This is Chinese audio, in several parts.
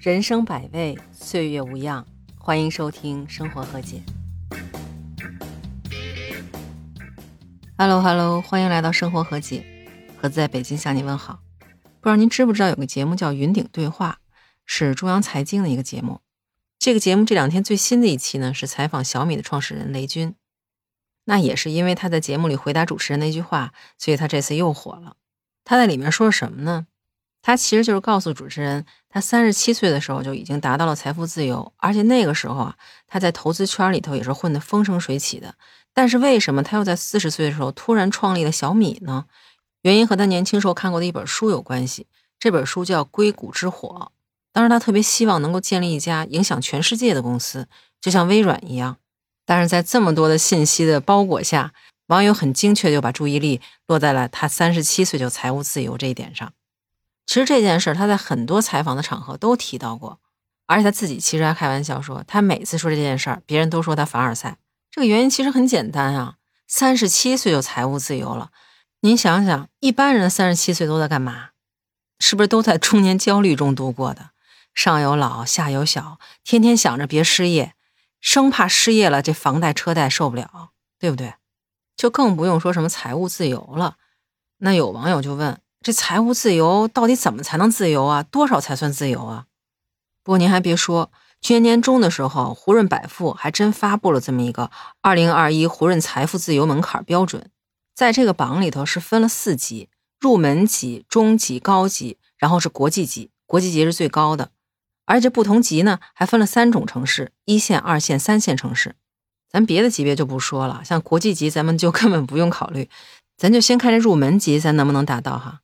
人生百味，岁月无恙。欢迎收听《生活和解》。Hello Hello，欢迎来到《生活和解》，盒子在北京向你问好。不知道您知不知道有个节目叫《云顶对话》，是中央财经的一个节目。这个节目这两天最新的一期呢，是采访小米的创始人雷军。那也是因为他在节目里回答主持人那句话，所以他这次又火了。他在里面说什么呢？他其实就是告诉主持人，他三十七岁的时候就已经达到了财富自由，而且那个时候啊，他在投资圈里头也是混得风生水起的。但是为什么他又在四十岁的时候突然创立了小米呢？原因和他年轻时候看过的一本书有关系。这本书叫《硅谷之火》。当时他特别希望能够建立一家影响全世界的公司，就像微软一样。但是在这么多的信息的包裹下，网友很精确就把注意力落在了他三十七岁就财务自由这一点上。其实这件事他在很多采访的场合都提到过，而且他自己其实还开玩笑说，他每次说这件事儿，别人都说他凡尔赛。这个原因其实很简单啊，三十七岁就财务自由了。您想想，一般人三十七岁都在干嘛？是不是都在中年焦虑中度过的？上有老，下有小，天天想着别失业，生怕失业了这房贷车贷受不了，对不对？就更不用说什么财务自由了。那有网友就问。这财务自由到底怎么才能自由啊？多少才算自由啊？不过您还别说，去年年中的时候，胡润百富还真发布了这么一个二零二一胡润财富自由门槛标准，在这个榜里头是分了四级：入门级、中级、高级，然后是国际级，国际级是最高的。而且不同级呢还分了三种城市：一线、二线、三线城市。咱别的级别就不说了，像国际级咱们就 根本不用考虑，咱就先看这入门级，咱能不能达到哈？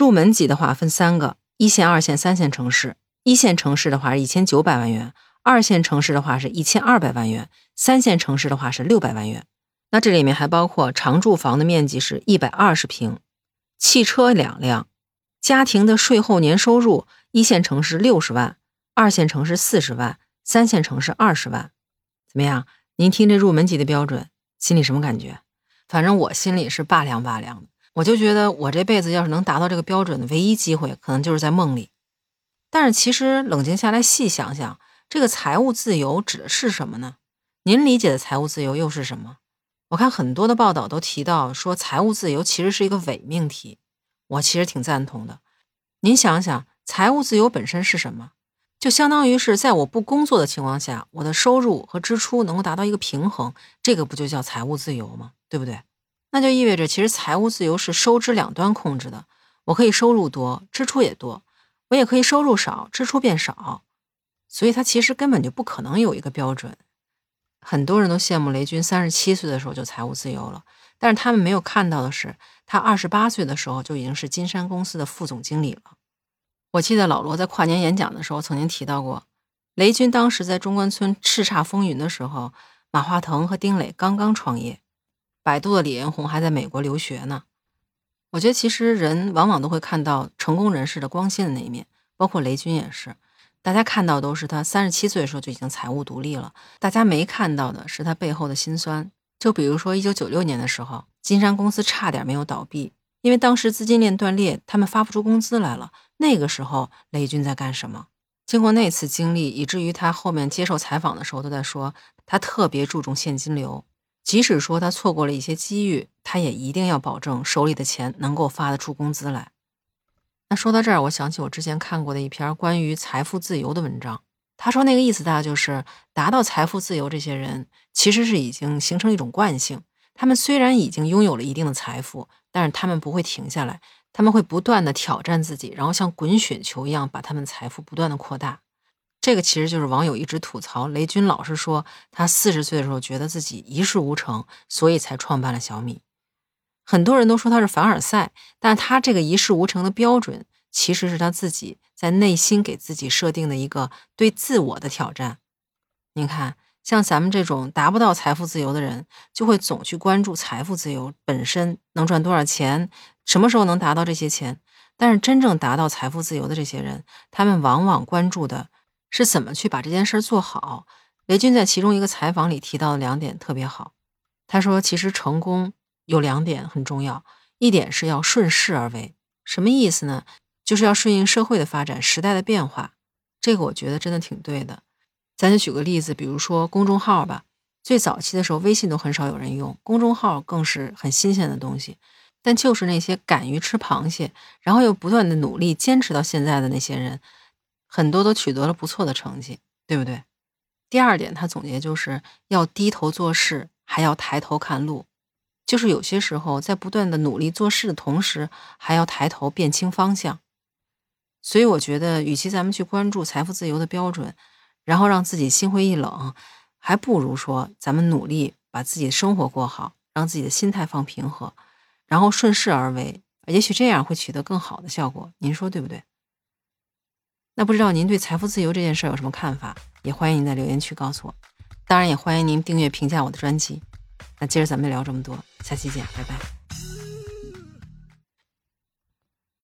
入门级的话分三个：一线、二线、三线城市。一线城市的话是一千九百万元，二线城市的话是一千二百万元，三线城市的话是六百万元。那这里面还包括常住房的面积是一百二十平，汽车两辆，家庭的税后年收入，一线城市六十万，二线城市四十万，三线城市二十万。怎么样？您听这入门级的标准，心里什么感觉？反正我心里是拔凉拔凉的。我就觉得，我这辈子要是能达到这个标准的唯一机会，可能就是在梦里。但是其实冷静下来细想想，这个财务自由指的是什么呢？您理解的财务自由又是什么？我看很多的报道都提到说，财务自由其实是一个伪命题。我其实挺赞同的。您想想，财务自由本身是什么？就相当于是在我不工作的情况下，我的收入和支出能够达到一个平衡，这个不就叫财务自由吗？对不对？那就意味着，其实财务自由是收支两端控制的。我可以收入多，支出也多；我也可以收入少，支出变少。所以，他其实根本就不可能有一个标准。很多人都羡慕雷军三十七岁的时候就财务自由了，但是他们没有看到的是，他二十八岁的时候就已经是金山公司的副总经理了。我记得老罗在跨年演讲的时候曾经提到过，雷军当时在中关村叱咤风云的时候，马化腾和丁磊刚刚创业。百度的李彦宏还在美国留学呢。我觉得其实人往往都会看到成功人士的光鲜的那一面，包括雷军也是。大家看到都是他三十七岁的时候就已经财务独立了，大家没看到的是他背后的辛酸。就比如说一九九六年的时候，金山公司差点没有倒闭，因为当时资金链断裂，他们发不出工资来了。那个时候雷军在干什么？经过那次经历，以至于他后面接受采访的时候都在说，他特别注重现金流。即使说他错过了一些机遇，他也一定要保证手里的钱能够发得出工资来。那说到这儿，我想起我之前看过的一篇关于财富自由的文章。他说那个意思大概就是达到财富自由，这些人其实是已经形成一种惯性。他们虽然已经拥有了一定的财富，但是他们不会停下来，他们会不断的挑战自己，然后像滚雪球一样把他们财富不断的扩大。这个其实就是网友一直吐槽雷军老是说他四十岁的时候觉得自己一事无成，所以才创办了小米。很多人都说他是凡尔赛，但他这个一事无成的标准，其实是他自己在内心给自己设定的一个对自我的挑战。您看，像咱们这种达不到财富自由的人，就会总去关注财富自由本身能赚多少钱，什么时候能达到这些钱。但是真正达到财富自由的这些人，他们往往关注的。是怎么去把这件事做好？雷军在其中一个采访里提到的两点特别好。他说：“其实成功有两点很重要，一点是要顺势而为，什么意思呢？就是要顺应社会的发展、时代的变化。这个我觉得真的挺对的。咱就举个例子，比如说公众号吧，最早期的时候，微信都很少有人用，公众号更是很新鲜的东西。但就是那些敢于吃螃蟹，然后又不断的努力坚持到现在的那些人，很多都取得了不错的成绩，对不对？第二点，他总结就是要低头做事，还要抬头看路，就是有些时候在不断的努力做事的同时，还要抬头辨清方向。所以我觉得，与其咱们去关注财富自由的标准，然后让自己心灰意冷，还不如说咱们努力把自己的生活过好，让自己的心态放平和。然后顺势而为，也许这样会取得更好的效果，您说对不对？那不知道您对财富自由这件事有什么看法？也欢迎您在留言区告诉我。当然，也欢迎您订阅、评价我的专辑。那今儿咱们就聊这么多，下期见，拜拜。